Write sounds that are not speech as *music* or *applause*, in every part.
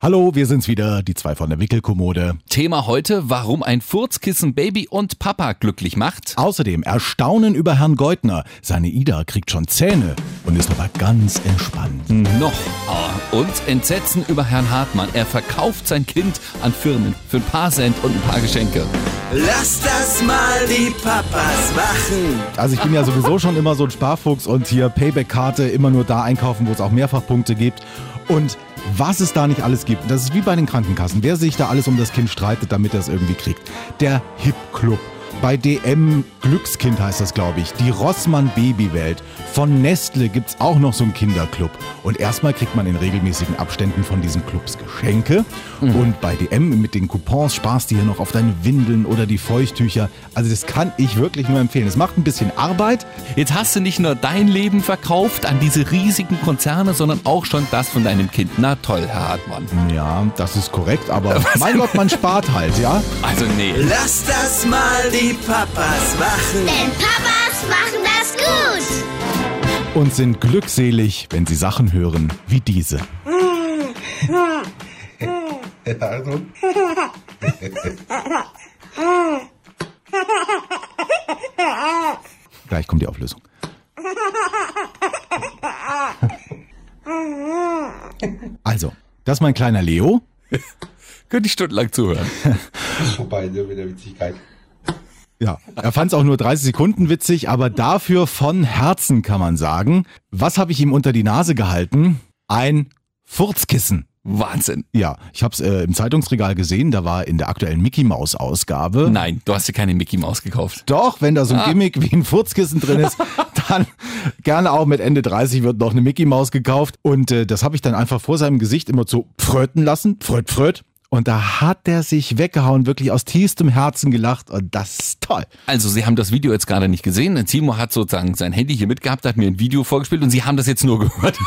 Hallo, wir sind's wieder, die zwei von der Wickelkommode. Thema heute, warum ein Furzkissen Baby und Papa glücklich macht. Außerdem Erstaunen über Herrn Geutner. Seine Ida kriegt schon Zähne und ist aber ganz entspannt. Noch. Ah, Und Entsetzen über Herrn Hartmann. Er verkauft sein Kind an Firmen für ein paar Cent und ein paar Geschenke. Lass das mal die Papas machen. Also ich bin ja sowieso schon immer so ein Sparfuchs und hier Payback-Karte immer nur da einkaufen, wo es auch Mehrfachpunkte gibt. Und was es da nicht alles gibt, das ist wie bei den Krankenkassen. Wer sich da alles um das Kind streitet, damit er es irgendwie kriegt. Der Hip Club. Bei DM Glückskind heißt das, glaube ich. Die Rossmann Babywelt. Von Nestle gibt's auch noch so einen Kinderclub. Und erstmal kriegt man in regelmäßigen Abständen von diesen Clubs Geschenke. Und bei DM mit den Coupons sparst du hier noch auf deine Windeln oder die Feuchttücher. Also das kann ich wirklich nur empfehlen. Es macht ein bisschen Arbeit. Jetzt hast du nicht nur dein Leben verkauft an diese riesigen Konzerne, sondern auch schon das von deinem Kind. Na toll, Herr Hartmann. Ja, das ist korrekt, aber *laughs* mein Gott, man spart halt, ja? Also nee. Lass das mal die Papas machen. Denn Papas machen das gut. Und sind glückselig, wenn sie Sachen hören wie diese. *laughs* Gleich kommt die Auflösung. *laughs* Also, das ist mein kleiner Leo. *laughs* Könnte ich stundenlang zuhören. Vorbei, nur mit der Witzigkeit. Ja, er fand es auch nur 30 Sekunden witzig, aber dafür von Herzen kann man sagen. Was habe ich ihm unter die Nase gehalten? Ein Furzkissen. Wahnsinn. Ja, ich habe es äh, im Zeitungsregal gesehen, da war in der aktuellen Mickey Maus Ausgabe. Nein, du hast dir keine Mickey Maus gekauft. Doch, wenn da so ein Gimmick wie ein Furzkissen drin ist, *laughs* dann gerne auch mit Ende 30 wird noch eine Mickey Maus gekauft. Und äh, das habe ich dann einfach vor seinem Gesicht immer so fröten lassen. Fröt, fröt. Und da hat er sich weggehauen, wirklich aus tiefstem Herzen gelacht. Und das ist toll. Also, Sie haben das Video jetzt gerade nicht gesehen. Timo hat sozusagen sein Handy hier mitgehabt, hat mir ein Video vorgespielt und Sie haben das jetzt nur *laughs* gehört.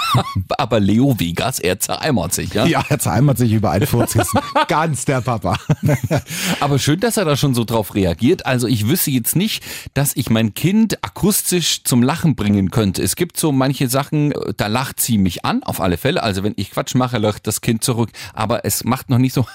Aber Leo Vegas, er zereimert sich, ja? Ja, er zeimert sich über ein Furzkissen. Ganz der Papa. *laughs* Aber schön, dass er da schon so drauf reagiert. Also ich wüsste jetzt nicht, dass ich mein Kind akustisch zum Lachen bringen könnte. Es gibt so manche Sachen, äh, da lacht sie mich an, auf alle Fälle. Also wenn ich Quatsch mache, lacht das Kind zurück. Aber es macht noch nicht so.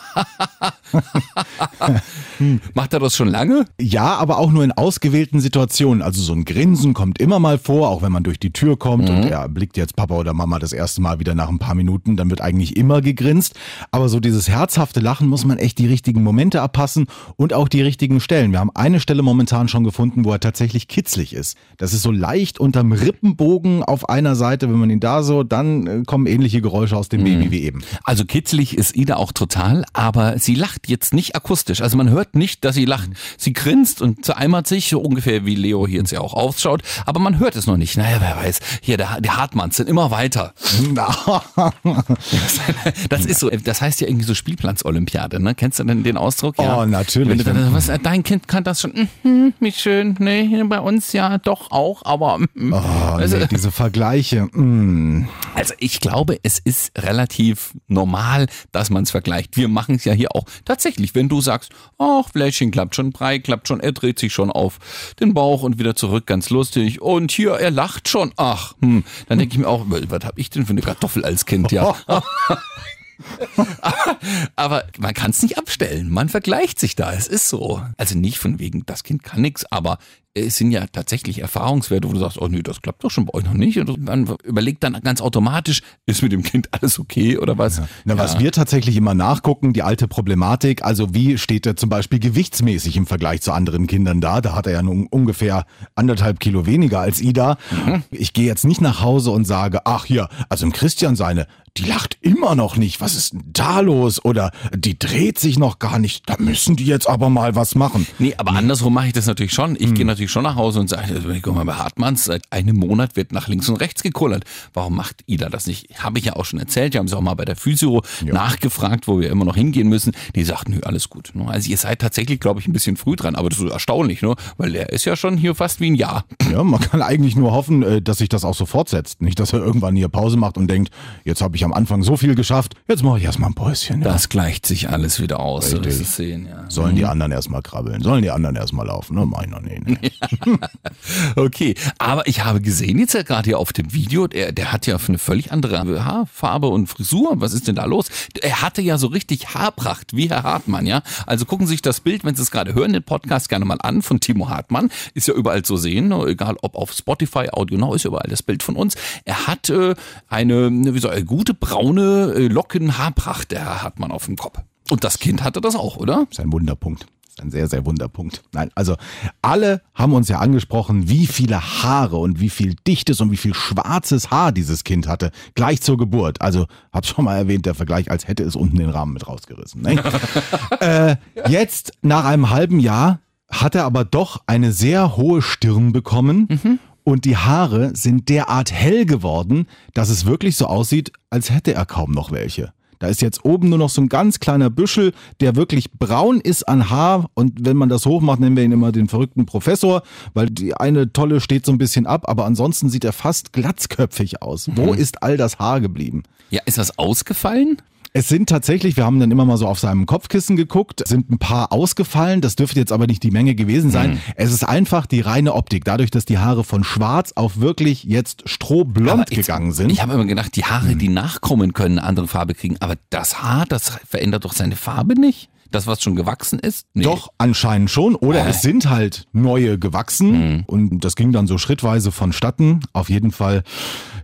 Hm, *laughs* macht er das schon lange? Ja, aber auch nur in ausgewählten Situationen. Also so ein Grinsen kommt immer mal vor, auch wenn man durch die Tür kommt und er blickt jetzt Papa oder Mama das erste Mal wieder nach ein paar Minuten, dann wird eigentlich immer gegrinst. Aber so dieses herzhafte Lachen muss man echt die richtigen Momente abpassen und auch die richtigen Stellen. Wir haben eine Stelle momentan schon gefunden, wo er tatsächlich kitzlig ist. Das ist so leicht unterm Rippenbogen auf einer Seite. Wenn man ihn da so, dann äh, kommen ähnliche Geräusche aus dem Baby wie eben. Also kitzlig ist Ida auch total, aber sie lacht jetzt nicht akustisch. Also man hört nicht, dass sie lacht. Sie grinst und zereimert sich, so ungefähr wie Leo hier jetzt ja auch ausschaut, aber man hört es noch nicht. Naja, wer weiß. Hier, der, der Hartmanns sind immer weiter. *laughs* Das ist so, das heißt ja irgendwie so Spielplatz-Olympiade, ne? Kennst du denn den Ausdruck? Oh, natürlich. Dann, was, dein Kind kann das schon, mhm, wie schön, nee, bei uns ja doch auch, aber mhm. Oh, Also- nee, diese Vergleiche. Mm. Also ich glaube, es ist relativ normal, dass man es vergleicht. Wir machen es ja hier auch tatsächlich. Wenn du sagst, ach, Fläschchen klappt schon, Brei klappt schon, er dreht sich schon auf den Bauch und wieder zurück, ganz lustig. Und hier, er lacht schon. Ach, hm. dann denke ich mir auch, was habe ich denn für eine Kartoffel als Kind? Ja. aber, *laughs* aber man kann es nicht abstellen. Man vergleicht sich da. Es ist so. Also nicht von wegen, das Kind kann nichts, aber es sind ja tatsächlich Erfahrungswerte, wo du sagst, oh nee, das klappt doch schon bei euch noch nicht. Und man überlegt dann ganz automatisch, ist mit dem Kind *laughs* alles okay oder was? Na, was wir tatsächlich immer nachgucken, die alte Problematik, also wie steht er zum Beispiel gewichtsmäßig im Vergleich zu anderen Kindern da? Da hat er ja nun ungefähr anderthalb Kilo weniger als Ida. Ich gehe jetzt nicht nach Hause und sage, ach hier, also im Christian seine, die lacht immer noch nicht. Was ist denn da los? Oder die dreht sich noch gar nicht. Da müssen die jetzt aber mal was machen. Nee, aber andersrum mache ich das natürlich schon. Ich gehe natürlich schon nach Hause und sage, also, guck mal, bei Hartmanns, seit einem Monat wird nach links und rechts gekullert. Warum macht Ida das nicht? Habe ich ja auch schon erzählt. Wir haben es auch mal bei der Physio nachgefragt, wo wir immer noch hingehen müssen. Die sagt, nö, alles gut. ne? Also ihr seid tatsächlich, glaube ich, ein bisschen früh dran. Aber das ist erstaunlich, ne? weil er ist ja schon hier fast wie ein Jahr. Ja, man kann eigentlich nur hoffen, äh, dass sich das auch so fortsetzt. Nicht, dass er irgendwann hier Pause macht und denkt, jetzt habe ich am Anfang so viel geschafft, jetzt mache ich erstmal ein Päuschen. Ja. Das gleicht sich alles wieder aus. So sehen, ja. Sollen die anderen erstmal krabbeln, sollen die anderen erstmal laufen, ne? Meiner, nee, nee. *laughs* *laughs* Okay, aber ich habe gesehen jetzt ja gerade hier auf dem Video, der, der hat ja eine völlig andere Haarfarbe und Frisur. Was ist denn da los? Er hatte ja so richtig Haarpracht, wie Herr Hartmann, ja? Also gucken Sie sich das Bild, wenn Sie es gerade hören, den Podcast gerne mal an von Timo Hartmann. Ist ja überall zu sehen, ne? egal ob auf Spotify, Audio Now, ist überall das Bild von uns. Er hat äh, eine, wie soll, eine gute braune äh, Locken-Haarpracht, der Herr Hartmann auf dem Kopf. Und das Kind hatte das auch, oder? ist ein Wunderpunkt. Ein sehr, sehr Wunderpunkt. Nein, also alle haben uns ja angesprochen, wie viele Haare und wie viel dichtes und wie viel schwarzes Haar dieses Kind hatte, gleich zur Geburt. Also, hab's schon mal erwähnt, der Vergleich, als hätte es unten den Rahmen mit rausgerissen. Ne? *laughs* äh, jetzt, nach einem halben Jahr, hat er aber doch eine sehr hohe Stirn bekommen. Und die Haare sind derart hell geworden, dass es wirklich so aussieht, als hätte er kaum noch welche. Da ist jetzt oben nur noch so ein ganz kleiner Büschel, der wirklich braun ist an Haar. Und wenn man das hochmacht, nennen wir ihn immer den verrückten Professor, weil die eine Tolle steht so ein bisschen ab. Aber ansonsten sieht er fast glatzköpfig aus. Wo ist all das Haar geblieben? Ja, ist das ausgefallen? Es sind tatsächlich, wir haben dann immer mal so auf seinem Kopfkissen geguckt, sind ein paar ausgefallen. Das dürfte jetzt aber nicht die Menge gewesen sein. Es ist einfach die reine Optik. Dadurch, dass die Haare von schwarz auf wirklich jetzt strohblond jetzt- gegangen sind. Ich habe immer gedacht, die Haare, die nachkommen, können eine andere Farbe kriegen. Aber das Haar, das verändert doch seine Farbe nicht? Das, was schon gewachsen ist? Nee. Doch, anscheinend schon. Oder Äh. es sind halt neue gewachsen. Und das ging dann so schrittweise vonstatten. Auf jeden Fall,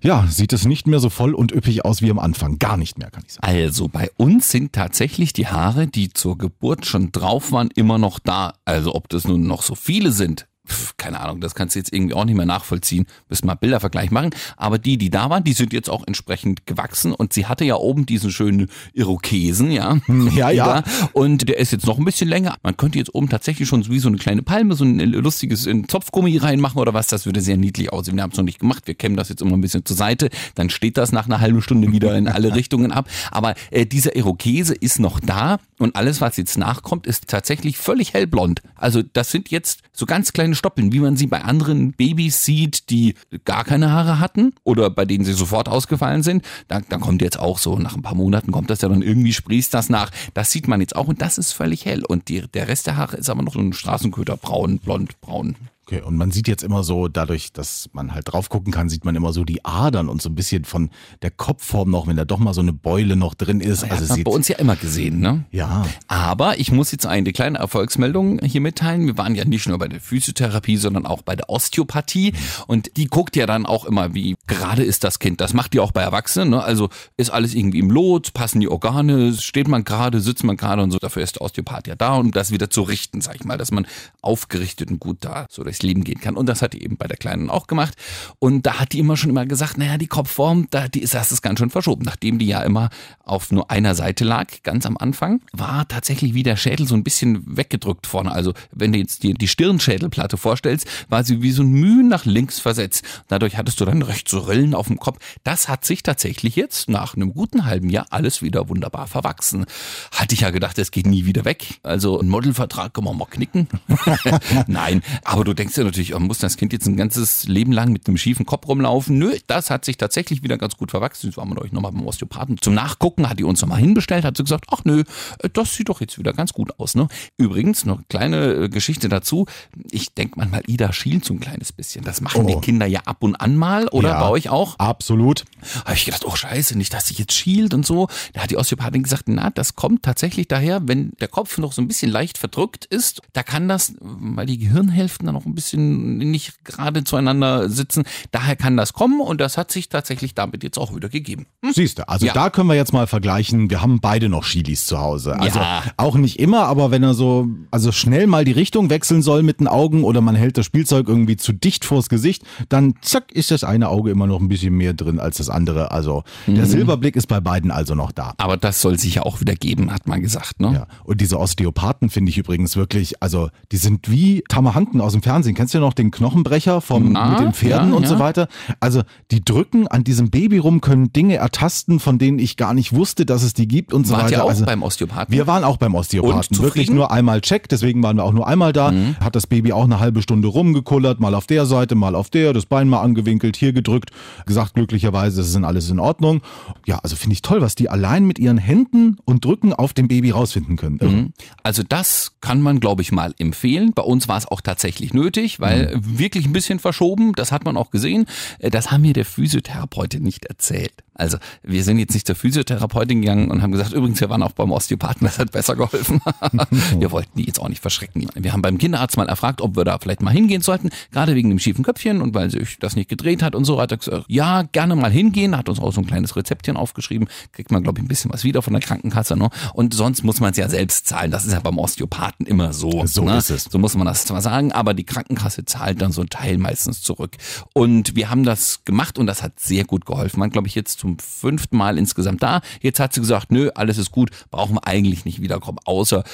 ja, sieht es nicht mehr so voll und üppig aus wie am Anfang. Gar nicht mehr, kann ich sagen. Also bei uns sind tatsächlich die Haare, die zur Geburt schon drauf waren, immer noch da. Also ob das nun noch so viele sind, pf, keine Ahnung, das kannst du jetzt irgendwie auch nicht mehr nachvollziehen. Müssen mal Bildervergleich machen. Aber die, die da waren, die sind jetzt auch entsprechend gewachsen. Und sie hatte ja oben diesen schönen Irokesen, ja. Ja, ja. Ida. Und der ist jetzt noch ein bisschen länger. Man könnte jetzt oben tatsächlich schon wie so eine kleine Palme, so ein lustiges in Zopfgummi reinmachen oder was. Das würde sehr niedlich aussehen. Wir haben es noch nicht gemacht. Wir kämmen das jetzt immer ein bisschen zur Seite. Dann steht das nach einer halben Stunde wieder in alle *laughs* Richtungen ab. Aber äh, dieser Irokese ist noch da. Und alles, was jetzt nachkommt, ist tatsächlich völlig hellblond. Also das sind jetzt so ganz kleine Stoppeln, wie man sie bei anderen Babys sieht, die gar keine Haare hatten oder bei denen sie sofort ausgefallen sind. Da, dann kommt jetzt auch so, nach ein paar Monaten kommt das ja dann irgendwie, sprießt das nach. Das sieht man jetzt auch und das ist völlig hell. Und die, der Rest der Haare ist aber noch so ein Straßenköter, braun, blond, braun. Okay, und man sieht jetzt immer so, dadurch, dass man halt drauf gucken kann, sieht man immer so die Adern und so ein bisschen von der Kopfform noch, wenn da doch mal so eine Beule noch drin ist. Also Also hat man bei uns ja immer gesehen, ne? ja, Aber ich muss jetzt eine kleine Erfolgsmeldung hier mitteilen. Wir waren ja nicht nur bei der Physiotherapie, sondern auch bei der Osteopathie. Und die guckt ja dann auch immer, wie gerade ist das Kind. Das macht die auch bei Erwachsenen. Ne? Also ist alles irgendwie im Lot, passen die Organe, steht man gerade, sitzt man gerade und so. Dafür ist der Osteopath ja da, um das wieder zu richten, sag ich mal, dass man aufgerichtet und gut da so durchs Leben gehen kann. Und das hat die eben bei der Kleinen auch gemacht. Und da hat die immer schon immer gesagt, naja, die Kopfform, da, die ist, das ist ganz schön verschoben. Nachdem die ja immer auf nur einer Seite lag, ganz am Anfang, war tatsächlich wie der Schädel so ein bisschen weggedrückt vorne. Also wenn du jetzt dir die Stirnschädelplatte vorstellst, war sie wie so ein Mühen nach links versetzt. Dadurch hattest du dann recht so Rillen auf dem Kopf. Das hat sich tatsächlich jetzt nach einem guten halben Jahr alles wieder wunderbar verwachsen. Hatte ich ja gedacht, das geht nie wieder weg. Also ein Modelvertrag kann man mal knicken. *laughs* Nein, aber du denkst ja natürlich, oh, muss das Kind jetzt ein ganzes Leben lang mit einem schiefen Kopf rumlaufen? Nö, das hat sich tatsächlich wieder ganz gut verwachsen. Jetzt waren wir euch nochmal beim Osteopathen. Zum Nachgucken hat die uns nochmal hinbestellt, hat sie gesagt, ach nö, äh, das sieht doch jetzt wieder ganz gut aus. Ne? Übrigens, noch eine kleine äh, Geschichte dazu. Ich denke manchmal, Ida schielt so ein kleines bisschen. Das machen die Oh. Kinder ja ab und an mal, oder Ja. bei euch auch? absolut. habe ich gedacht, oh scheiße, nicht, dass sich jetzt schielt und so. Da hat die Osteopathin gesagt, na, das kommt tatsächlich daher, wenn der Kopf noch so ein bisschen leicht verdrückt ist, da kann das, weil die Gehirnhälften dann noch ein bisschen nicht gerade zueinander sitzen, daher kann das kommen und das hat sich tatsächlich damit jetzt auch wieder gegeben. Siehst du, also Ja. da können wir jetzt mal vergleichen. Wir haben beide noch Chilis zu Hause. Also Ja. auch nicht immer, aber wenn er so, also schnell mal die Richtung wechseln soll mit den Augen oder man hält das Spielzeug irgendwie zu dicht vors Gesicht, dann zack ist das eine Auge immer noch ein bisschen mehr drin als das andere. Also Mhm. der Silberblick ist bei beiden also noch da. Aber das soll sich ja auch wieder geben, hat man gesagt, ne? Ja. Und diese Osteopathen finde ich übrigens wirklich, also die sind wie Tamahanten aus dem Fernsehen. Kennst du noch den Knochenbrecher vom, Na, mit den Pferden ja, und ja. so weiter? Also die drücken an diesem Baby rum, können Dinge ertasten, von denen ich gar nicht wusste, dass es die gibt und so Wart weiter. ihr auch also, beim Osteopathen? wir waren auch beim Osteopathen. Wirklich nur einmal Check, deswegen waren wir auch nur einmal da. Mhm. Hat das Baby auch eine halbe Stunde rumgekullert, mal auf der Seite, mal auf der, das Bein mal angewinkelt, hier gedrückt, gesagt glücklicherweise, das ist alles in Ordnung. Ja, also finde ich toll, was die allein mit ihren Händen und Drücken auf dem Baby rausfinden können. Irre. Also das kann man, glaube ich, mal empfehlen. Bei uns war es auch tatsächlich nötig. Nötig, weil wirklich ein bisschen verschoben, das hat man auch gesehen. Äh, Das haben mir der Physiotherapeutin nicht erzählt. Also wir sind jetzt nicht zur Physiotherapeutin gegangen und haben gesagt, übrigens, wir waren auch beim Osteopathen, *laughs* das hat besser geholfen. *laughs* wir wollten die jetzt auch nicht verschrecken. Wir haben beim Kinderarzt mal erfragt, ob wir da vielleicht mal hingehen sollten, gerade wegen dem schiefen Köpfchen und weil sich das nicht gedreht hat und so, hat er gesagt, ja, gerne mal hingehen, hat uns auch so ein kleines Rezeptchen aufgeschrieben, kriegt man, glaube ich, ein bisschen was wieder von der Krankenkasse. Ne? Und sonst muss man es ja selbst zahlen. Das ist ja beim Osteopathen immer so. So ne? ist es. So muss man das zwar sagen, aber die Krankenkasse zahlt dann so einen Teil meistens zurück. Und wir haben das gemacht und das hat sehr gut geholfen. Man glaube ich jetzt zum fünften Mal insgesamt da. Jetzt hat sie gesagt, nö, alles ist gut, brauchen wir eigentlich nicht wiederkommen, außer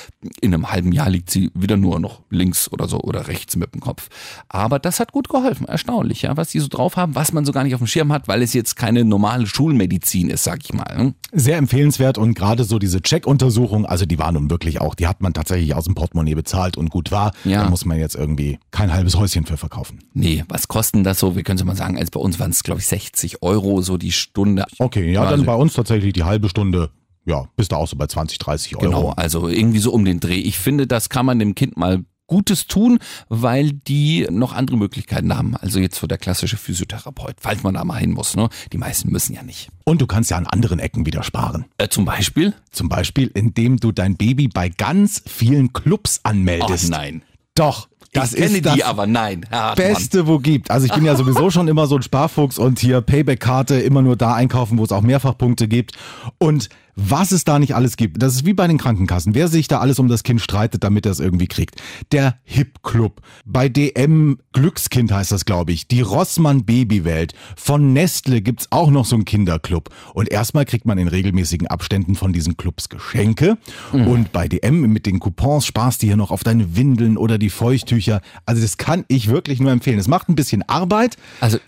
in einem halben Jahr liegt sie wieder nur noch links oder so oder rechts mit dem Kopf. Aber das hat gut geholfen, erstaunlich, ja, was die so drauf haben, was man so gar nicht auf dem Schirm hat, weil es jetzt keine normale Schulmedizin ist, sag ich mal. ne? Sehr empfehlenswert und gerade so diese Check-Untersuchung, also die war nun wirklich auch, die hat man tatsächlich aus dem Portemonnaie bezahlt und gut war. Ja. Da muss man jetzt irgendwie kein halbes Häuschen für verkaufen. Nee, was kosten das so? Wir können es mal sagen, als bei uns waren es, glaube ich, 60 Euro so die Stunde. Okay, ja, Also- dann bei uns tatsächlich die halbe Stunde, ja, bist du auch so bei 20, 30 Euro. Genau, also irgendwie so um den Dreh. Ich finde, das kann man dem Kind mal Gutes tun, weil die noch andere Möglichkeiten haben. Also jetzt so der klassische Physiotherapeut, falls man da mal hin muss. Ne? Die meisten müssen ja nicht. Und du kannst ja an anderen Ecken wieder sparen. Äh, zum Beispiel? Zum Beispiel, indem du dein Baby bei ganz vielen Clubs anmeldest. nein. Doch, das ich kenne ist das die aber nein. Hartmann. Beste, wo gibt. Also ich bin ja sowieso schon immer so ein Sparfuchs und hier Payback-Karte immer nur da einkaufen, wo es auch Mehrfachpunkte gibt. Und was es da nicht alles gibt, das ist wie bei den Krankenkassen. Wer sich da alles um das Kind streitet, damit er es irgendwie kriegt. Der Hip Club, bei DM Glückskind heißt das, glaube ich. Die Rossmann Babywelt. Von Nestle gibt's auch noch so einen Kinderclub. Und erstmal kriegt man in regelmäßigen Abständen von diesen Clubs Geschenke. Und bei DM mit den Coupons sparst du hier noch auf deine Windeln oder die Feuchttücher. Also das kann ich wirklich nur empfehlen. Es macht ein bisschen Arbeit. Also,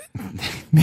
*laughs*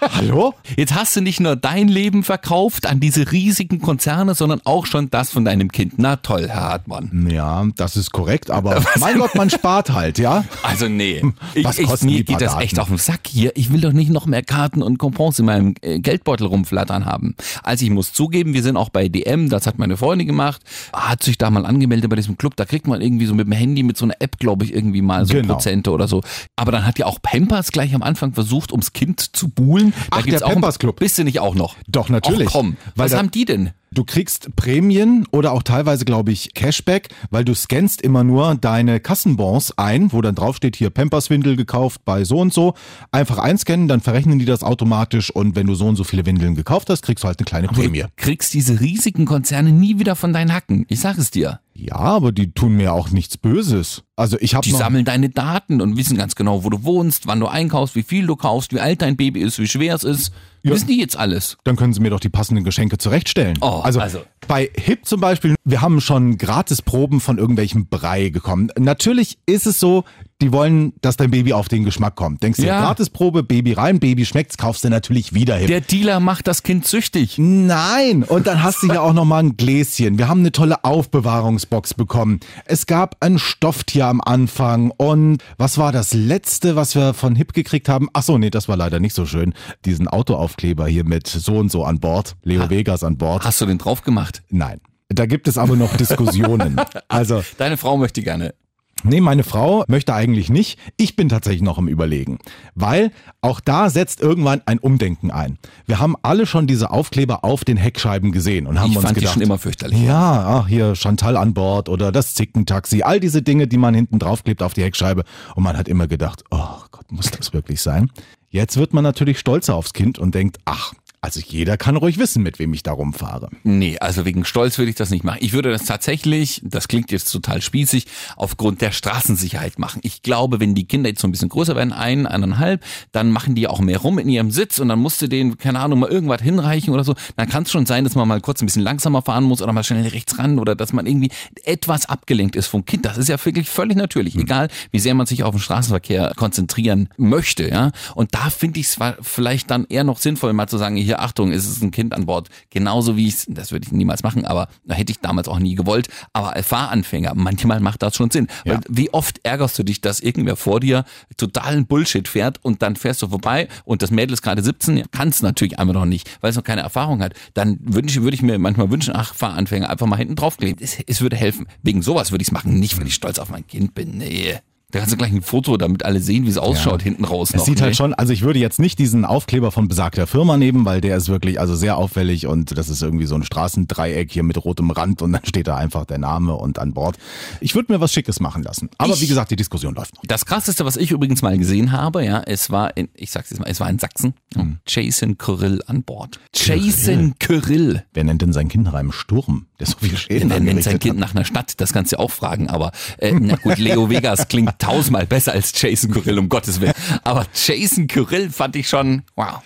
Hallo? jetzt hast du nicht nur dein Leben verkauft an diese riesigen Konzerne, sondern auch schon das von deinem Kind. Na toll, Herr Hartmann. Ja, das ist korrekt, aber *laughs* mein Gott, man spart halt, ja? Also nee, ich, Was ich, kosten mir die geht das echt auf den Sack hier. Ich will doch nicht noch mehr Karten und Coupons in meinem äh, Geldbeutel rumflattern haben. Also ich muss zugeben, wir sind auch bei DM, das hat meine Freundin gemacht, hat sich da mal angemeldet bei diesem Club, da kriegt man irgendwie so mit dem Handy, mit so einer App, glaube ich, irgendwie mal so Genau. Prozente oder so. Aber dann hat ja auch Pampers gleich am Anfang versucht, ums Kind zu buhlen. Da Ach, gibt's der auch Pampers Club. Bist du nicht auch noch? Doch, natürlich. Ach komm, Weil was haben die denn? Du kriegst Prämien oder auch teilweise, glaube ich, Cashback, weil du scannst immer nur deine Kassenbons ein, wo dann draufsteht, hier Pampers-Windel gekauft bei so und so. Einfach einscannen, dann verrechnen die das automatisch und wenn du so und so viele Windeln gekauft hast, kriegst du halt eine kleine Prämie. Du kriegst diese riesigen Konzerne nie wieder von deinen Hacken. Ich sag es dir. Ja, aber die tun mir auch nichts Böses. Also ich habe Die sammeln deine Daten und wissen ganz genau, wo du wohnst, wann du einkaufst, wie viel du kaufst, wie alt dein Baby ist, wie schwer es ist. Wissen die jetzt alles? Dann können sie mir doch die passenden Geschenke zurechtstellen. Oh, also, also. bei HIP zum Beispiel, wir haben schon Gratisproben von irgendwelchem Brei bekommen. Natürlich ist es so, die wollen, dass dein Baby auf den Geschmack kommt. Denkst du, Ja. Gratisprobe, Baby rein, Baby schmeckt's, kaufst du natürlich wieder HIP. Der Dealer macht das Kind süchtig. Nein, und dann hast du ja auch noch mal ein Gläschen. Wir haben eine tolle Aufbewahrungsbox bekommen. Es gab ein Stofftier am Anfang und was war das letzte, was wir von Hip gekriegt haben? Ach so, nee, das war leider nicht so schön. Diesen Autoaufkleber hier mit so und so an Bord, Leo Vegas an Bord. Hast du den drauf gemacht? Nein. Da gibt es aber noch Diskussionen. *laughs* Also, Deine Frau möchte gerne. Nee, meine Frau möchte eigentlich nicht. Ich bin tatsächlich noch im Überlegen. Weil auch da setzt irgendwann ein Umdenken ein. Wir haben alle schon diese Aufkleber auf den Heckscheiben gesehen und haben Ich uns fand die gedacht, schon immer fürchterlich. ja, ach, hier Chantal an Bord oder das Zickentaxi, all diese Dinge, die man hinten draufklebt auf die Heckscheibe. Und man hat immer gedacht, oh Gott, muss das wirklich sein? Jetzt wird man natürlich stolzer aufs Kind und denkt, ach, also jeder kann ruhig wissen, mit wem ich da rumfahre. Nee, also wegen Stolz würde ich das nicht machen. Ich würde das tatsächlich, das klingt jetzt total spießig, aufgrund der Straßensicherheit machen. Ich glaube, wenn die Kinder jetzt so ein bisschen größer werden, ein, eineinhalb, dann machen die auch mehr rum in ihrem Sitz und dann musst du denen, keine Ahnung, mal irgendwas hinreichen oder so. Dann kann es schon sein, dass man mal kurz ein bisschen langsamer fahren muss oder mal schnell rechts ran oder dass man irgendwie etwas abgelenkt ist vom Kind. Das ist ja wirklich völlig natürlich, egal wie sehr man sich auf den Straßenverkehr konzentrieren möchte, ja. Und da finde ich es vielleicht dann eher noch sinnvoll, mal zu sagen, hier Achtung, es ist ein Kind an Bord. Genauso wie ich das würde ich niemals machen, aber da hätte ich damals auch nie gewollt. Aber als Fahranfänger, manchmal macht das schon Sinn. Ja. Weil wie oft ärgerst du dich, dass irgendwer vor dir totalen Bullshit fährt und dann fährst du vorbei und das Mädel ist gerade 17, kann es natürlich einfach noch nicht, weil es noch keine Erfahrung hat. Dann würde ich, würde ich mir manchmal wünschen, ach, Fahranfänger, einfach mal hinten draufkleben. Es, es würde helfen. Wegen sowas würde ich es machen, nicht weil ich stolz auf mein Kind bin. Nee. Da kannst du gleich ein Foto, damit alle sehen, wie es ausschaut, Ja. hinten raus Es noch. sieht ne? halt schon, also ich würde jetzt nicht diesen Aufkleber von besagter Firma nehmen, weil der ist wirklich also sehr auffällig und das ist irgendwie so ein Straßendreieck hier mit rotem Rand und dann steht da einfach der Name und an Bord. Ich würde mir was Schickes machen lassen. Aber Ich- wie gesagt, die Diskussion läuft noch. Das krasseste, was ich übrigens mal gesehen habe, ja, es war in, ich sag's jetzt mal, es war in Sachsen. Hm. Jason Kyrill an Bord. Jason Kyrill. Wer nennt denn sein Kind nach einem Sturm, der so viel Schäden Der nennt sein Kind hat? nach einer Stadt, das kannst du auch fragen, aber äh, na gut, Leo Vegas klingt tausendmal besser als Jason Kyrill, um Gottes Willen. Aber Jason Kyrill fand ich schon, wow.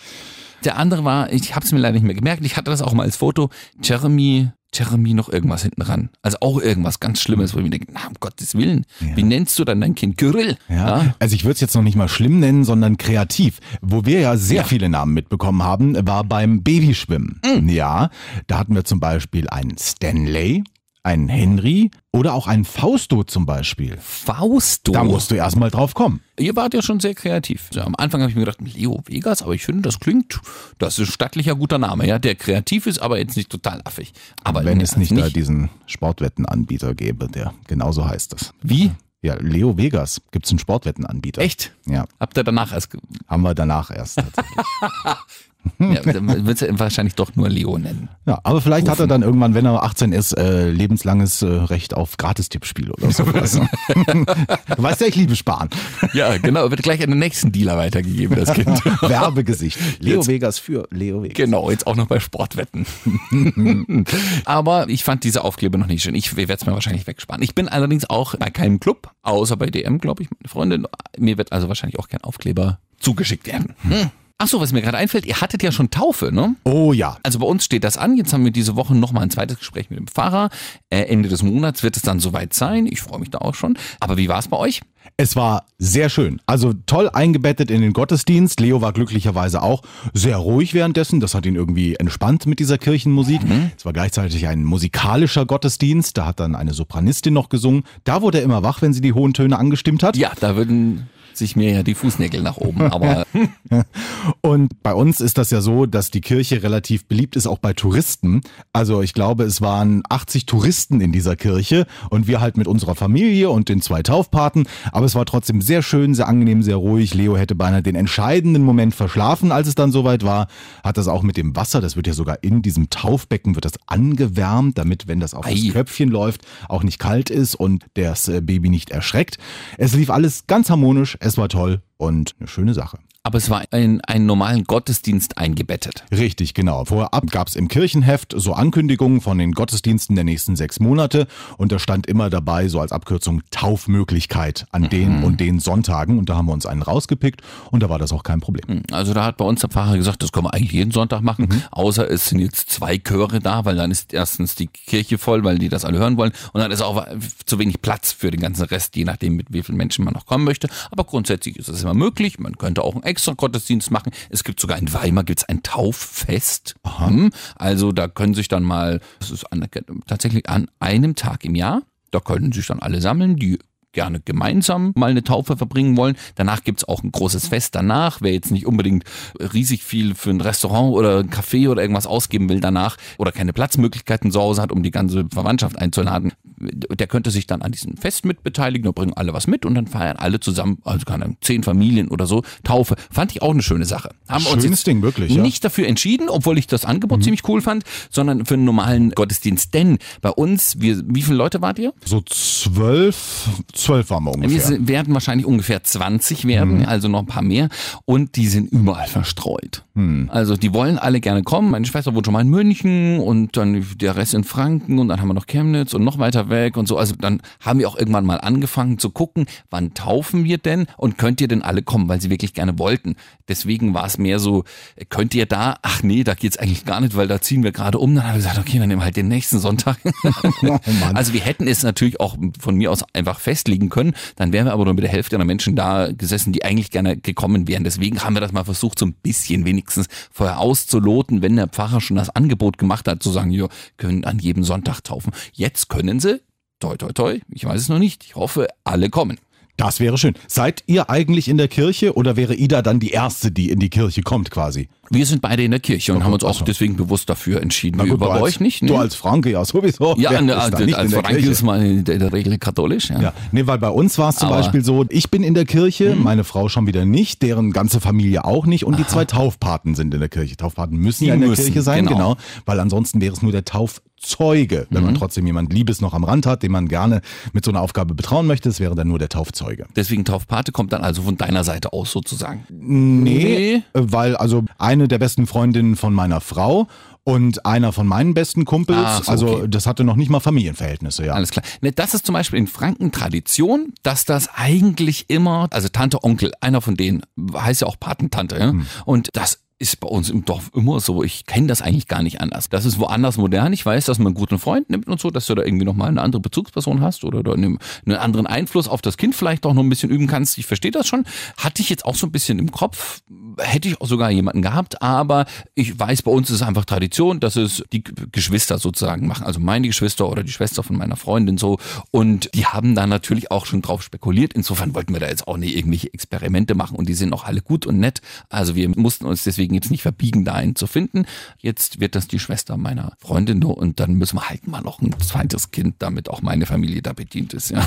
Der andere war, ich habe es mir leider nicht mehr gemerkt, ich hatte das auch mal als Foto, Jeremy, Jeremy noch irgendwas hinten ran. Also auch irgendwas ganz Schlimmes, wo ich mir denke, na, um Gottes Willen, wie nennst du dann dein Kind Kyrill? Ja, also ich würde es jetzt noch nicht mal schlimm nennen, sondern kreativ. Wo wir ja sehr viele Namen mitbekommen haben, war beim Babyschwimmen. Ja, da hatten wir zum Beispiel einen Stanley, einen Henry oder auch einen Fausto zum Beispiel. Fausto. Da musst du erst mal drauf kommen. Ihr wart ja schon sehr kreativ. Ja, am Anfang habe ich mir gedacht, Leo Vegas, aber ich finde, das klingt, das ist ein stattlicher guter Name, ja, der kreativ ist, aber jetzt nicht total affig. Aber Wenn es nicht, da diesen Sportwettenanbieter gäbe, der genauso heißt es. Wie? Ja, Leo Vegas gibt's einen Sportwettenanbieter. Echt? Ja, Habt ihr danach erst, haben wir danach erst. *laughs* ja, dann wird es wahrscheinlich doch nur Leo nennen. ja, aber vielleicht hat er dann irgendwann, wenn er 18 ist, äh, lebenslanges äh, Recht auf Gratistippspiel oder sowas. du weißt ja, ich liebe Sparen. Ja, genau, wird gleich an den nächsten Dealer weitergegeben, das Kind. *laughs* Werbegesicht. Leo Jetzt- Vegas für Leo Vegas. Genau, jetzt auch noch bei Sportwetten. *laughs* Aber ich fand diese Aufkleber noch nicht schön. Ich werde es mir wahrscheinlich wegsparen. Ich bin allerdings auch bei keinem Club, außer bei DM, glaube ich, meine Freundin. Mir wird also wahrscheinlich auch kein Aufkleber zugeschickt werden. Hm. Ach so, was mir gerade einfällt, ihr hattet ja schon Taufe, ne? Oh ja. Also bei uns steht das an. Jetzt haben wir diese Woche nochmal ein zweites Gespräch mit dem Pfarrer. Äh, Ende des Monats wird es dann soweit sein. Ich freue mich da auch schon. Aber wie war es bei euch? Es war sehr schön. Also toll eingebettet in den Gottesdienst. Leo war glücklicherweise auch sehr ruhig währenddessen. Das hat ihn irgendwie entspannt mit dieser Kirchenmusik. Es war gleichzeitig ein musikalischer Gottesdienst. Da hat dann eine Sopranistin noch gesungen. Da wurde er immer wach, wenn sie die hohen Töne angestimmt hat. Ja, da würden sich mir ja die Fußnägel nach oben. Aber *laughs* Und bei uns ist das ja so, dass die Kirche relativ beliebt ist, auch bei Touristen. Also ich glaube, es waren 80 Touristen in dieser Kirche und wir halt mit unserer Familie und den zwei Taufpaten. Aber es war trotzdem sehr schön, sehr angenehm, sehr ruhig. Leo hätte beinahe den entscheidenden Moment verschlafen, als es dann soweit war. Hat das auch mit dem Wasser, das wird ja sogar in diesem Taufbecken, wird das angewärmt, damit, wenn das auf Ei. das Köpfchen läuft, auch nicht kalt ist und das äh, Baby nicht erschreckt. Es lief alles ganz harmonisch, es war toll und eine schöne Sache. Aber es war in einen normalen Gottesdienst eingebettet. Richtig, genau. Vorab gab es im Kirchenheft so Ankündigungen von den Gottesdiensten der nächsten sechs Monate und da stand immer dabei so als Abkürzung Taufmöglichkeit an den und den Sonntagen und da haben wir uns einen rausgepickt und da war das auch kein Problem. Also da hat bei uns der Pfarrer gesagt, das können wir eigentlich jeden Sonntag machen, außer es sind jetzt zwei Chöre da, weil dann ist erstens die Kirche voll, weil die das alle hören wollen und dann ist auch zu wenig Platz für den ganzen Rest, je nachdem mit wie vielen Menschen man noch kommen möchte. Aber grundsätzlich ist das immer möglich. Man könnte auch einen extra Gottesdienst machen. Es gibt sogar in Weimar gibt's ein Tauffest. Hm, Also da können sich dann mal, das ist an, tatsächlich an einem Tag im Jahr, da können sich dann alle sammeln, die gerne gemeinsam mal eine Taufe verbringen wollen. Danach gibt's auch ein großes Fest danach. Wer jetzt nicht unbedingt riesig viel für ein Restaurant oder ein Café oder irgendwas ausgeben will danach oder keine Platzmöglichkeiten zu Hause hat, um die ganze Verwandtschaft einzuladen, der könnte sich dann an diesem Fest mitbeteiligen, da bringen alle was mit und dann feiern alle zusammen, also keine Ahnung, zehn Familien oder so, Taufe. Fand ich auch eine schöne Sache. Haben wir uns Schönes jetzt Ding, wirklich, ja. nicht dafür entschieden, obwohl ich das Angebot ziemlich cool fand, sondern für einen normalen Gottesdienst. Denn bei uns, wir, wie viele Leute wart ihr? So zwölf, zwölf waren wir Wir ungefähr. sind- werden wahrscheinlich ungefähr 20 werden, also noch ein paar mehr. Und die sind überall verstreut. Also die wollen alle gerne kommen. Meine Schwester wohnt schon mal in München und dann der Rest in Franken und dann haben wir noch Chemnitz und noch weiter weg und so. Also dann haben wir auch irgendwann mal angefangen zu gucken, wann taufen wir denn und könnt ihr denn alle kommen, weil sie wirklich gerne wollten. Deswegen war es mehr so, könnt ihr da, ach nee, da geht's eigentlich gar nicht, weil da ziehen wir gerade um. Dann haben wir gesagt, okay, dann nehmen wir halt den nächsten Sonntag. *laughs* Mann. also wir hätten es natürlich auch von mir aus einfach festlegen können. Dann wären wir aber nur mit der Hälfte der Menschen da gesessen, die eigentlich gerne gekommen wären. Deswegen haben wir das mal versucht, so ein bisschen wenigstens vorher auszuloten, wenn der Pfarrer schon das Angebot gemacht hat, zu sagen, wir können an jedem Sonntag taufen. Jetzt können sie, toi toi toi, ich weiß es noch nicht, ich hoffe, alle kommen. Das wäre schön. Seid ihr eigentlich in der Kirche oder wäre Ida dann die Erste, die in die Kirche kommt quasi? Wir sind beide in der Kirche und Oh haben uns auch ach so. deswegen bewusst dafür entschieden. Gut, bei du als, euch nicht? Du ne? als Franke ja sowieso. ja, ne, also, als der Franke Kirche? ist man in der, in der Regel katholisch. Ja. Ja, nee, weil bei uns war es zum Aber-. Beispiel so, ich bin in der Kirche, meine Frau schon wieder nicht, deren ganze Familie auch nicht und die zwei Taufpaten sind in der Kirche. Taufpaten müssen Die ja in der müssen, Kirche sein, genau. genau. weil ansonsten wäre es nur der Taufzeuge. Wenn man Mhm. trotzdem jemand Liebes noch am Rand hat, den man gerne mit so einer Aufgabe betrauen möchte, es wäre dann nur der Taufzeuge. Deswegen Taufpate kommt dann also von deiner Seite aus sozusagen. Nee, äh, weil also eine der besten Freundinnen von meiner Frau und einer von meinen besten Kumpels, Ah, so, also okay. das hatte noch nicht mal Familienverhältnisse, ja. Alles klar. Ne, das ist zum Beispiel in Franken Tradition, dass das eigentlich immer, also Tante, Onkel, einer von denen heißt ja auch Patentante, ja? Und das ist bei uns im Dorf immer so. Ich kenne das eigentlich gar nicht anders. Das ist woanders modern. Ich weiß, dass man einen guten Freund nimmt und so, dass du da irgendwie nochmal eine andere Bezugsperson hast oder, oder einen, anderen Einfluss auf das Kind vielleicht auch noch ein bisschen üben kannst. Ich verstehe das schon. Hatte ich jetzt auch so ein bisschen im Kopf. Hätte ich auch sogar jemanden gehabt, aber ich weiß, bei uns ist es einfach Tradition, dass es die Geschwister sozusagen machen. Also meine Geschwister oder die Schwester von meiner Freundin so. Und die haben da natürlich auch schon drauf spekuliert. Insofern wollten wir da jetzt auch nicht irgendwelche Experimente machen und die sind auch alle gut und nett. Also wir mussten uns deswegen jetzt nicht verbiegen, da einen zu finden. Jetzt wird das die Schwester meiner Freundin nur und dann müssen wir halt mal noch ein zweites Kind, damit auch meine Familie da bedient ist. Ja. *laughs*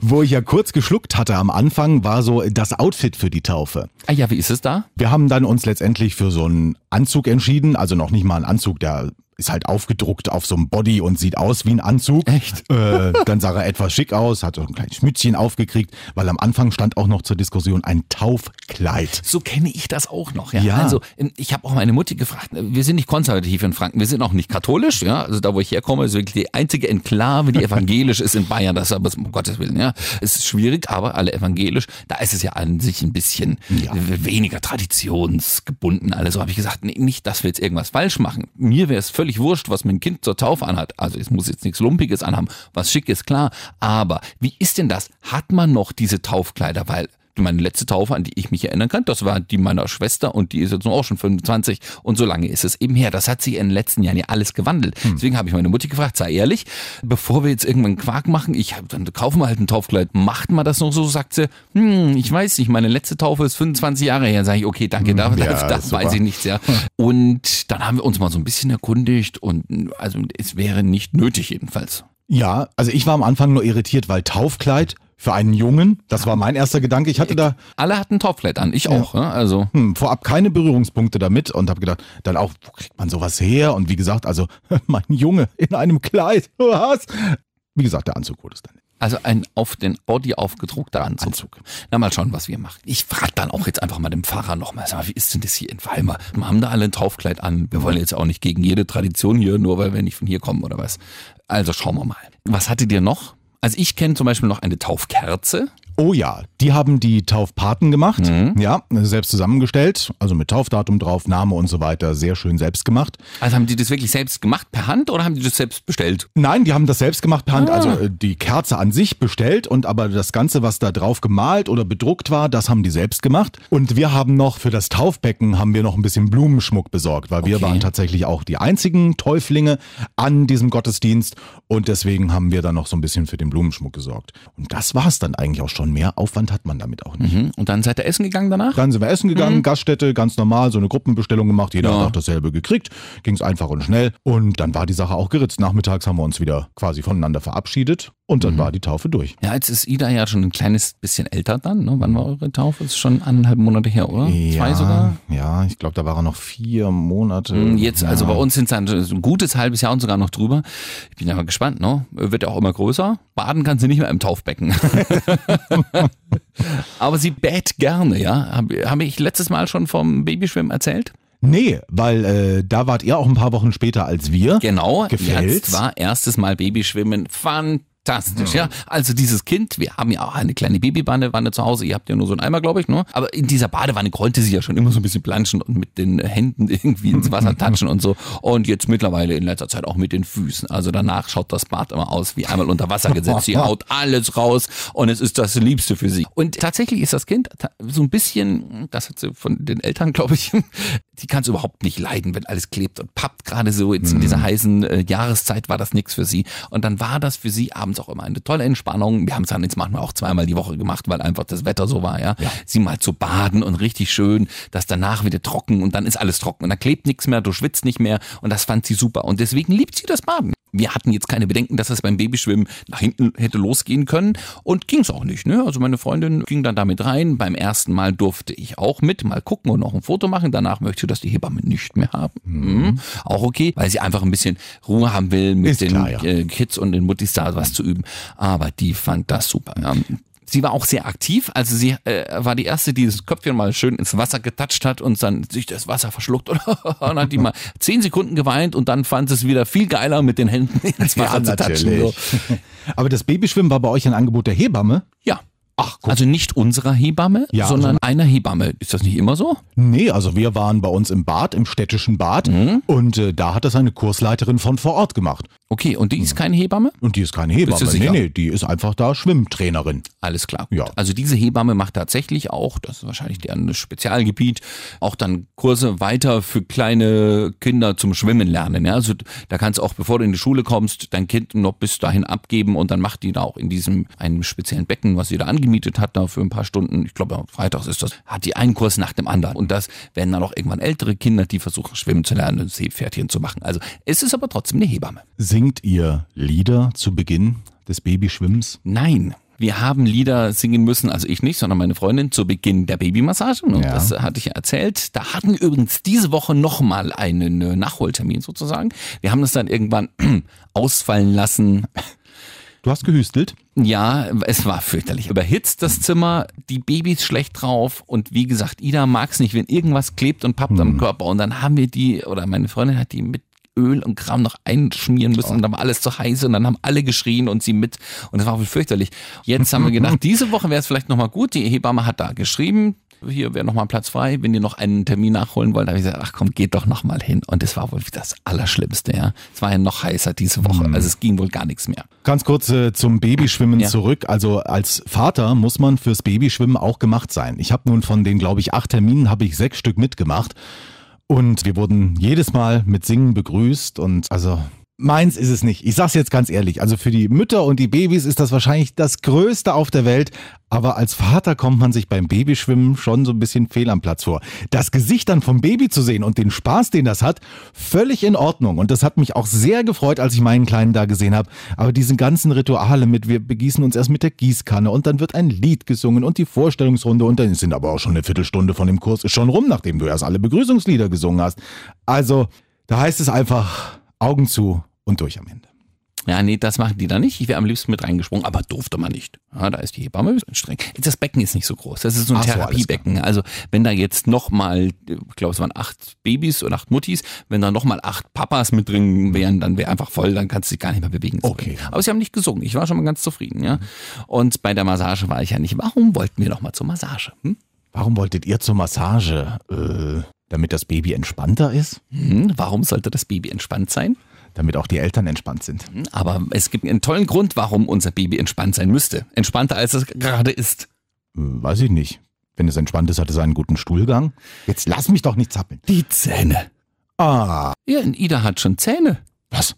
Wo ich ja kurz geschluckt hatte am Anfang, war so das Outfit für die Taufe. Ah ja, wie ist es da? Wir haben dann uns letztendlich für so einen Anzug entschieden, also noch nicht mal ein Anzug, der ist halt aufgedruckt auf so einem Body und sieht aus wie ein Anzug. Echt? Äh, dann sah er etwas schick aus, hat so ein kleines Mützchen aufgekriegt, weil am Anfang stand auch noch zur Diskussion ein Taufkleid. So kenne ich das auch noch. Ja. Ja. Also ähm, ich habe auch meine Mutti gefragt. äh, Wir sind nicht konservativ in Franken, wir sind auch nicht katholisch. Ja, also da wo ich herkomme, ist wirklich die einzige Enklave, die evangelisch ist in Bayern. Das ist aber um Gottes Willen. Ja, es ist schwierig, aber alle evangelisch. Da ist es ja an sich ein bisschen Ja. weniger traditionsgebunden. Also habe ich gesagt, nee, nicht, dass wir jetzt irgendwas falsch machen. Mir wäre es völlig wurscht, was mein Kind zur Taufe anhat. Also es muss jetzt nichts Lumpiges anhaben, was schick ist, klar. Aber wie ist denn das? Hat man noch diese Taufkleider? Weil meine letzte Taufe, an die ich mich erinnern kann, das war die meiner Schwester und die ist jetzt auch schon 25 und so lange ist es eben her. Das hat sich in den letzten Jahren ja alles gewandelt. Deswegen habe ich meine Mutti gefragt, sei ehrlich, bevor wir jetzt irgendwann Quark machen, ich dann kaufen wir halt ein Taufkleid. Macht man das noch so? Sagt sie, hm, ich weiß nicht, meine letzte Taufe ist 25 Jahre her. Sag ich, okay, danke, da, ja, da, da super. weiß ich nichts, ja. Und dann haben wir uns mal so ein bisschen erkundigt und also es wäre nicht nötig jedenfalls. Ja, also ich war am Anfang nur irritiert, weil Taufkleid für einen Jungen, das war mein erster Gedanke. Ich hatte da Alle hatten Taufkleid an, ich auch. Ja. Also hm, vorab keine Berührungspunkte damit und habe gedacht, dann auch, wo kriegt man sowas her? Und wie gesagt, also *laughs* mein Junge in einem Kleid, *laughs* was? Wie gesagt, der Anzug wurde es dann. Also ein auf den Body aufgedruckter Anzug. Na, mal schauen, was wir machen. Ich frage dann auch jetzt einfach mal dem Pfarrer nochmal, sag mal, wie ist denn das hier in Weimar? Wir haben da alle ein Taufkleid an. Wir wollen jetzt auch nicht gegen jede Tradition hier, nur weil wir nicht von hier kommen oder was. Also schauen wir mal. Was hattet ihr noch? Also ich kenne zum Beispiel noch eine Taufkerze. Oh ja, die haben die Taufpaten gemacht, Mhm. ja, selbst zusammengestellt, also mit Taufdatum drauf, Name und so weiter, sehr schön selbst gemacht. Also haben die das wirklich selbst gemacht per Hand oder haben die das selbst bestellt? Nein, die haben das selbst gemacht per Ah. Hand, also äh, die Kerze an sich bestellt und aber das Ganze, was da drauf gemalt oder bedruckt war, das haben die selbst gemacht. Und wir haben noch für das Taufbecken haben wir noch ein bisschen Blumenschmuck besorgt, weil wir Okay. waren tatsächlich auch die einzigen Täuflinge an diesem Gottesdienst und deswegen haben wir dann noch so ein bisschen für den Blumenschmuck gesorgt. Und das war's dann eigentlich auch schon. Mehr Aufwand hat man damit auch nicht. Mhm. Und dann seid ihr essen gegangen danach? Dann sind wir essen gegangen, Gaststätte, ganz normal, so eine Gruppenbestellung gemacht. Jeder Ja. hat auch dasselbe gekriegt. Ging's einfach und schnell. Und dann war die Sache auch geritzt. Nachmittags haben wir uns wieder quasi voneinander verabschiedet und dann war die Taufe durch. Ja, jetzt ist Ida ja schon ein kleines bisschen älter dann. Ne? Wann war eure Taufe? Ist schon eineinhalb Monate her, oder? Zwei sogar? Ja, ich glaube, da waren noch vier Monate. Hm, Jetzt, ja. also bei uns sind es dann ein gutes halbes Jahr und sogar noch drüber. Ich bin ja mal gespannt, ne? Wird ja auch immer größer. Baden kann sie nicht mehr im Taufbecken. *laughs* *laughs* Aber sie bät gerne, ja. Habe hab ich letztes Mal schon vom Babyschwimmen erzählt? Nee, weil äh, da wart ihr auch ein paar Wochen später als wir. Genau. Gefällt's? Jetzt war erstes Mal Babyschwimmen. Fantastisch, ja. Also dieses Kind, wir haben ja auch eine kleine Babybadewanne zu Hause. Ihr habt ja nur so einen Eimer, glaube ich, ne? Aber in dieser Badewanne konnte sie ja schon immer so ein bisschen planschen und mit den Händen *laughs* irgendwie ins Wasser *laughs* touchen und so. Und jetzt mittlerweile in letzter Zeit auch mit den Füßen. Also danach schaut das Bad immer aus wie einmal unter Wasser gesetzt. Sie *laughs* haut alles raus und es ist das Liebste für sie. Und tatsächlich ist das Kind so ein bisschen, das hat sie von den Eltern, glaube ich, die kann es überhaupt nicht leiden, wenn alles klebt und pappt. Gerade so jetzt in dieser heißen äh, Jahreszeit war das nichts für sie. Und dann war das für sie abends uns auch immer eine tolle Entspannung. Wir haben es dann jetzt manchmal auch zweimal die Woche gemacht, weil einfach das Wetter so war, ja. Sie mal zu baden und richtig schön, das danach wieder trocken und dann ist alles trocken und da klebt nichts mehr, du schwitzt nicht mehr und das fand sie super und deswegen liebt sie das Baden. Wir hatten jetzt keine Bedenken, dass es beim Babyschwimmen nach hinten hätte losgehen können und ging es auch nicht. Ne? Also meine Freundin ging dann damit rein. Beim ersten Mal durfte ich auch mit, mal gucken und noch ein Foto machen. Danach möchte sie das die Hebamme nicht mehr haben. Mhm. Auch okay, weil sie einfach ein bisschen Ruhe haben will, mit Ist den klar, ja. äh, Kids und den Muttis da was zu üben. Aber die fand das super. Ja. Sie war auch sehr aktiv, also sie äh, war die erste, die das Köpfchen mal schön ins Wasser getatscht hat und dann sich das Wasser verschluckt *laughs* und dann hat die mal zehn Sekunden geweint und dann fand sie es wieder viel geiler mit den Händen ins Wasser zu tatschen. So. Aber das Babyschwimmen war bei euch ein Angebot der Hebamme? Ja. Ach, guck. Also nicht unserer Hebamme, Ja, sondern einer Hebamme. Ist das nicht immer so? Nee, also wir waren bei uns im Bad, im städtischen Bad und äh, da hat das eine Kursleiterin von vor Ort gemacht. Okay, und die ist keine Hebamme? Und die ist keine Hebamme. Bist Nee, nee, die ist einfach da Schwimmtrainerin. Alles klar. Gut. Ja. Also diese Hebamme macht tatsächlich auch, das ist wahrscheinlich deren Spezialgebiet, auch dann Kurse weiter für kleine Kinder zum Schwimmen lernen. Ja? Also da kannst du auch, bevor du in die Schule kommst, dein Kind noch bis dahin abgeben und dann macht die da auch in diesem einem speziellen Becken, was sie da angemietet hat, da für ein paar Stunden, ich glaube freitags ist das, hat die einen Kurs nach dem anderen. Und das werden dann auch irgendwann ältere Kinder, die versuchen schwimmen zu lernen und Seepferdchen zu machen. Also es ist aber trotzdem eine Hebamme. Singt ihr Lieder zu Beginn des Babyschwimmens? Nein. Wir haben Lieder singen müssen, also ich nicht, sondern meine Freundin zu Beginn der Babymassage. Und Ja. das hatte ich ja erzählt. Da hatten übrigens diese Woche nochmal einen äh, Nachholtermin sozusagen. Wir haben das dann irgendwann *clears throat* ausfallen lassen. Du hast gehüstelt? Ja, es war fürchterlich. Überhitzt das Zimmer, die Babys schlecht drauf und wie gesagt, Ida mag's nicht, wenn irgendwas klebt und pappt am Körper. Und dann haben wir die, oder meine Freundin hat die mit Öl und Kram noch einschmieren müssen und dann war alles zu heiß und dann haben alle geschrien und sie mit und das war wohl fürchterlich. Jetzt haben wir gedacht, *laughs* diese Woche wäre es vielleicht nochmal gut. Die Hebamme hat da geschrieben, hier wäre nochmal Platz frei, wenn ihr noch einen Termin nachholen wollt. Da habe ich gesagt, ach komm, geht doch nochmal hin. Und das war wohl das Allerschlimmste, ja. Es war ja noch heißer diese Woche, also es ging wohl gar nichts mehr. Ganz kurz äh, zum Babyschwimmen Ja. zurück. Also als Vater muss man fürs Babyschwimmen auch gemacht sein. Ich habe nun von den, glaube ich, acht Terminen, habe ich sechs Stück mitgemacht. Und wir wurden jedes Mal mit Singen begrüßt und also meins ist es nicht. Ich sag's jetzt ganz ehrlich. Also für die Mütter und die Babys ist das wahrscheinlich das Größte auf der Welt. Aber als Vater kommt man sich beim Babyschwimmen schon so ein bisschen fehl am Platz vor. Das Gesicht dann vom Baby zu sehen und den Spaß, den das hat, völlig in Ordnung. Und das hat mich auch sehr gefreut, als ich meinen Kleinen da gesehen habe. Aber diese ganzen Rituale mit, wir begießen uns erst mit der Gießkanne und dann wird ein Lied gesungen und die Vorstellungsrunde und dann sind aber auch schon eine Viertelstunde von dem Kurs ist schon rum, nachdem du erst alle Begrüßungslieder gesungen hast. Also, da heißt es einfach Augen zu und durch am Ende. Ja, nee, das machen die da nicht. Ich wäre am liebsten mit reingesprungen, aber durfte man nicht. Ja, da ist die Hebamme ein bisschen streng. Das Becken ist nicht so groß. Das ist so ein Ach so, Therapiebecken. Also wenn da jetzt nochmal, ich glaube es waren acht Babys und acht Muttis, wenn da nochmal acht Papas mit drin wären, dann wäre einfach voll, dann kannst du dich gar nicht mehr bewegen. Okay. Aber sie haben nicht gesungen. Ich war schon mal ganz zufrieden, ja. Und bei der Massage war ich ja nicht. Warum wollten wir nochmal zur Massage? Hm? Warum wolltet ihr zur Massage? Äh, damit das Baby entspannter ist? Hm? Warum sollte das Baby entspannt sein? Damit auch die Eltern entspannt sind. Aber es gibt einen tollen Grund, warum unser Baby entspannt sein müsste. Entspannter als es gerade ist. Äh, weiß ich nicht. Wenn es entspannt ist, hat es einen guten Stuhlgang. Jetzt lass mich doch nicht zappeln. Die Zähne. Ah, Ja, und Ida hat schon Zähne. was?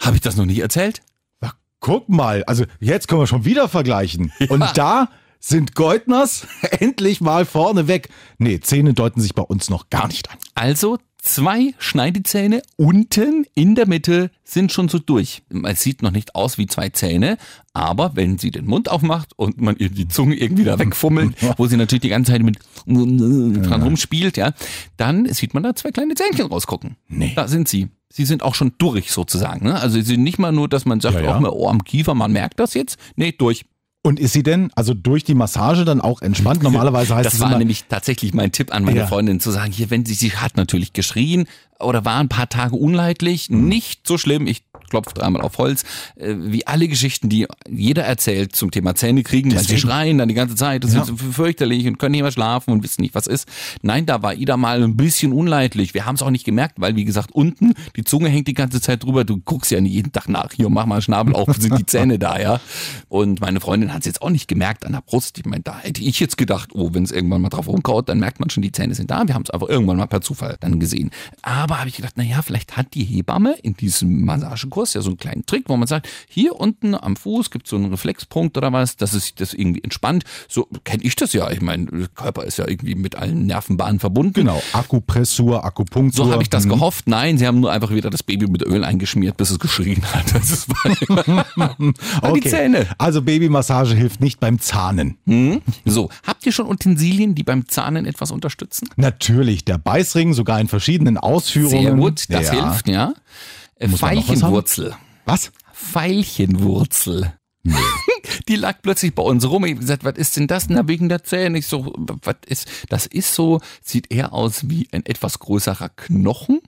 Habe ich das noch nie erzählt? Na, guck mal, also jetzt können wir schon wieder vergleichen. Und da sind Goldners *laughs* endlich mal vorne weg. Nee, Zähne deuten sich bei uns noch gar nicht an. Also zwei Schneidezähne unten in der Mitte sind schon so durch. Es sieht noch nicht aus wie zwei Zähne, aber wenn sie den Mund aufmacht und man ihr die Zunge irgendwie da wegfummelt, wo sie natürlich die ganze Zeit mit dran rumspielt, ja, dann sieht man da zwei kleine Zähnchen rausgucken. Nee. Da sind sie. Sie sind auch schon durch sozusagen. Ne? Also sie sind nicht mal nur, dass man sagt, Ja, ja. auch mal Ohr am Kiefer, man merkt das jetzt. Nee, durch. Und ist sie denn, also durch die Massage dann auch entspannt? *laughs* Normalerweise heißt Das war nämlich tatsächlich mein Tipp an meine Ja. Freundin zu sagen, hier, wenn sie, sie hat natürlich geschrien oder war ein paar Tage unleidlich, Mhm. nicht so schlimm, ich klopfe dreimal auf Holz, äh, wie alle Geschichten, die jeder erzählt zum Thema Zähne kriegen, weil sie Deswegen. schreien dann die ganze Zeit, das Ja. ist so fürchterlich und können nicht mehr schlafen und wissen nicht, was ist. Nein, da war Ida mal ein bisschen unleidlich. Wir haben es auch nicht gemerkt, weil wie gesagt, unten die Zunge hängt die ganze Zeit drüber, du guckst ja nicht jeden Tag nach, hier mach mal Schnabel auf, sind die Zähne da, ja. Und meine Freundin hat es jetzt auch nicht gemerkt an der Brust. Ich meine, da hätte ich jetzt gedacht, oh, wenn es irgendwann mal drauf rumkaut, dann merkt man schon, die Zähne sind da. Wir haben es einfach irgendwann mal per Zufall dann gesehen. Aber habe ich gedacht, na ja, vielleicht hat die Hebamme in diesem Massagekurs Kurs ja so einen kleinen Trick, wo man sagt, hier unten am Fuß gibt es so einen Reflexpunkt oder was, dass es sich das irgendwie entspannt. So kenne ich das ja. Ich meine, der Körper ist ja irgendwie mit allen Nervenbahnen verbunden. Genau, Akupressur, Akupunktur. So habe ich das Mhm. gehofft. Nein, sie haben nur einfach wieder das Baby mit Öl eingeschmiert, bis es geschrien hat. Das ist *laughs* an die Okay. Zähne. Also Babymassage hilft nicht beim Zahnen. So, habt ihr schon Utensilien, die beim Zahnen etwas unterstützen? Natürlich, der Beißring sogar in verschiedenen Ausführungen. Sehr gut, das ja. hilft, ja. Äh, Muss noch was Veilchenwurzel. Was? Veilchenwurzel. *laughs* Die lag plötzlich bei uns rum. Ich hab gesagt, was ist denn das? Na, wegen der Zähne. Ich so, was ist, das ist so, sieht eher aus wie ein etwas größerer Knochen.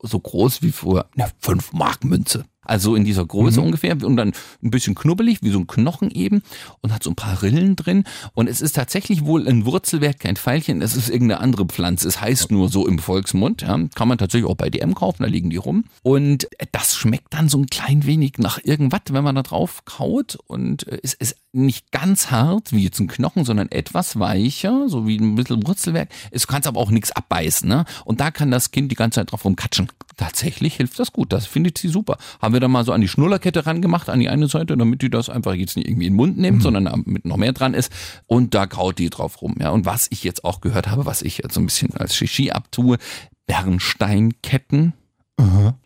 So groß wie vor einer 5 Mark Münze. Also in dieser Größe ungefähr und dann ein bisschen knubbelig, wie so ein Knochen eben und hat so ein paar Rillen drin. Und es ist tatsächlich wohl ein Wurzelwerk, kein Pfeilchen, es ist irgendeine andere Pflanze. Es heißt nur so im Volksmund. Ja. Kann man tatsächlich auch bei DM kaufen, da liegen die rum. Und das schmeckt dann so ein klein wenig nach irgendwas, wenn man da drauf kaut. Und äh, es ist nicht ganz hart wie jetzt ein Knochen, sondern etwas weicher, so wie ein bisschen Wurzelwerk. Es kannst aber auch nichts abbeißen. Ne? Und da kann das Kind die ganze Zeit drauf rumkatschen. Tatsächlich hilft das gut. Das findet sie super. Haben wir dann mal so an die Schnullerkette rangemacht, an die eine Seite, damit die das einfach jetzt nicht irgendwie in den Mund nimmt, sondern mit noch mehr dran ist. Und da kaut die drauf rum. Ja. Und was ich jetzt auch gehört habe, was ich jetzt so ein bisschen als Shishi abtue, Bernsteinketten.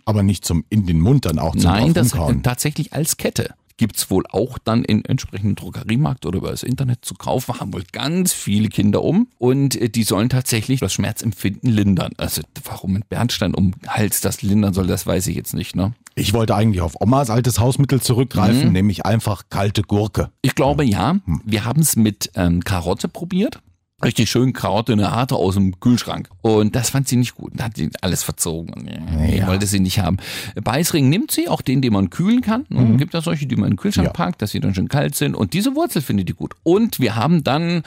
Aber nicht zum in den Mund dann auch zum Nein, das Draufumkauen. tatsächlich als Kette. Gibt's wohl auch dann in entsprechenden Drogeriemarkt oder über das Internet zu kaufen, haben wohl ganz viele Kinder um und äh, die sollen tatsächlich das Schmerzempfinden lindern. Also warum mit Bernstein um Hals das lindern soll, das weiß ich jetzt nicht. Ne? Ich wollte eigentlich auf Omas altes Hausmittel Mhm. zurückgreifen, nämlich einfach kalte Gurke. Ich glaube ja. Wir haben es mit ähm, Karotte probiert. Richtig schön Karotte, eine harte aus dem Kühlschrank. Und das fand sie nicht gut. Da hat sie alles verzogen. Ja. Wollte sie nicht haben. Beißring nimmt sie, auch den, den man kühlen kann. Mhm. Gibt ja solche, die man in den Kühlschrank Ja. packt, dass sie dann schön kalt sind. Und diese Wurzel findet die gut. Und wir haben dann,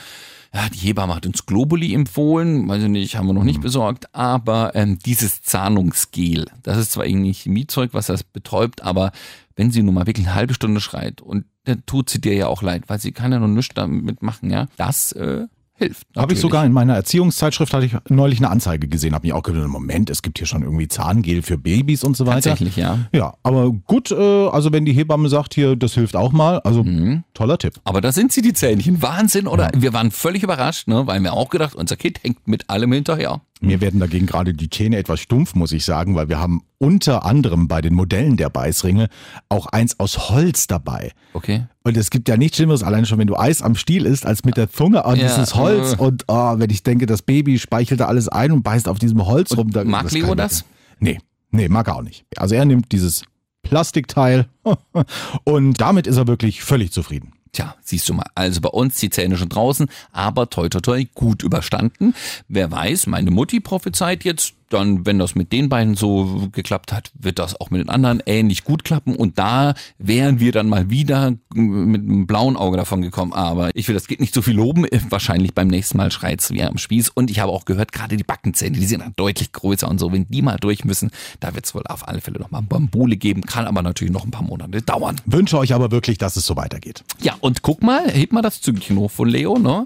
ja, die Hebamme hat uns Globuli empfohlen. Weiß ich nicht, haben wir noch nicht besorgt. Aber ähm, dieses Zahnungsgel, das ist zwar irgendwie Chemiezeug, was das betäubt, aber wenn sie nun mal wirklich eine halbe Stunde schreit und dann tut sie dir ja auch leid, weil sie kann ja noch nichts damit machen, ja. Das äh, hilft. Habe ich sogar in meiner Erziehungszeitschrift hatte ich neulich eine Anzeige gesehen, habe mich auch gedacht, Moment, es gibt hier schon irgendwie Zahngel für Babys und so weiter. Tatsächlich, ja. Ja, aber gut, äh, also wenn die Hebamme sagt hier, das hilft auch mal, also Mhm. toller Tipp. Aber da sind sie, die Zähnchen. Wahnsinn, oder? Wir waren völlig überrascht, ne? weil wir auch gedacht, unser Kind hängt mit allem hinterher. Mir werden dagegen gerade die Zähne etwas stumpf, muss ich sagen, weil wir haben unter anderem bei den Modellen der Beißringe auch eins aus Holz dabei. Okay. Und es gibt ja nichts Schlimmeres, allein schon, wenn du Eis am Stiel isst, als mit der Zunge an Ja, dieses Holz. Und oh, wenn ich denke, das Baby speichelt da alles ein und beißt auf diesem Holz rum. Da, mag Leo das? Nee, nee, mag er auch nicht. Also er nimmt dieses Plastikteil *laughs* und damit ist er wirklich völlig zufrieden. Tja, siehst du mal. Also bei uns die Zähne schon draußen, aber toi toi toi gut überstanden. Wer weiß, meine Mutti prophezeit jetzt, dann, wenn das mit den beiden so geklappt hat, wird das auch mit den anderen ähnlich gut klappen. Und da wären wir dann mal wieder mit einem blauen Auge davon gekommen. Aber ich will das geht nicht so viel loben. Wahrscheinlich beim nächsten Mal schreit's wie am Spieß. Und ich habe auch gehört, gerade die Backenzähne, die sind dann deutlich größer und so. Wenn die mal durch müssen, da wird's wohl auf alle Fälle nochmal Bambule geben. Kann aber natürlich noch ein paar Monate dauern. Wünsche euch aber wirklich, dass es so weitergeht. Ja, und guck mal, heb mal das Zügelchen hoch von Leo, ne?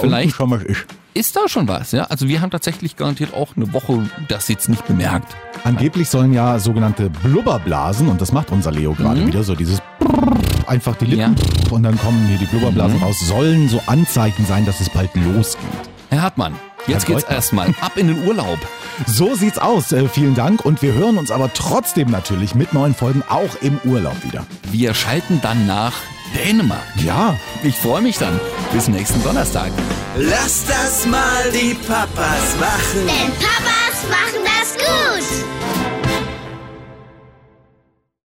Vielleicht schon mal ist. Ist da schon was, ja? Also wir haben tatsächlich garantiert auch eine Woche das jetzt nicht bemerkt. Angeblich sollen ja sogenannte Blubberblasen, und das macht unser Leo gerade wieder, so dieses einfach die Lippen und dann kommen hier die Blubberblasen raus, sollen so Anzeichen sein, dass es bald losgeht. Herr Hartmann, jetzt Herr geht's erstmal ab in den Urlaub. So sieht's aus. Äh, vielen Dank und wir hören uns aber trotzdem natürlich mit neuen Folgen auch im Urlaub wieder. Wir schalten dann nach Dänemark. Ja, ich freue mich dann. Bis nächsten Donnerstag. Lass das mal die Papas machen. Denn Papas machen das gut.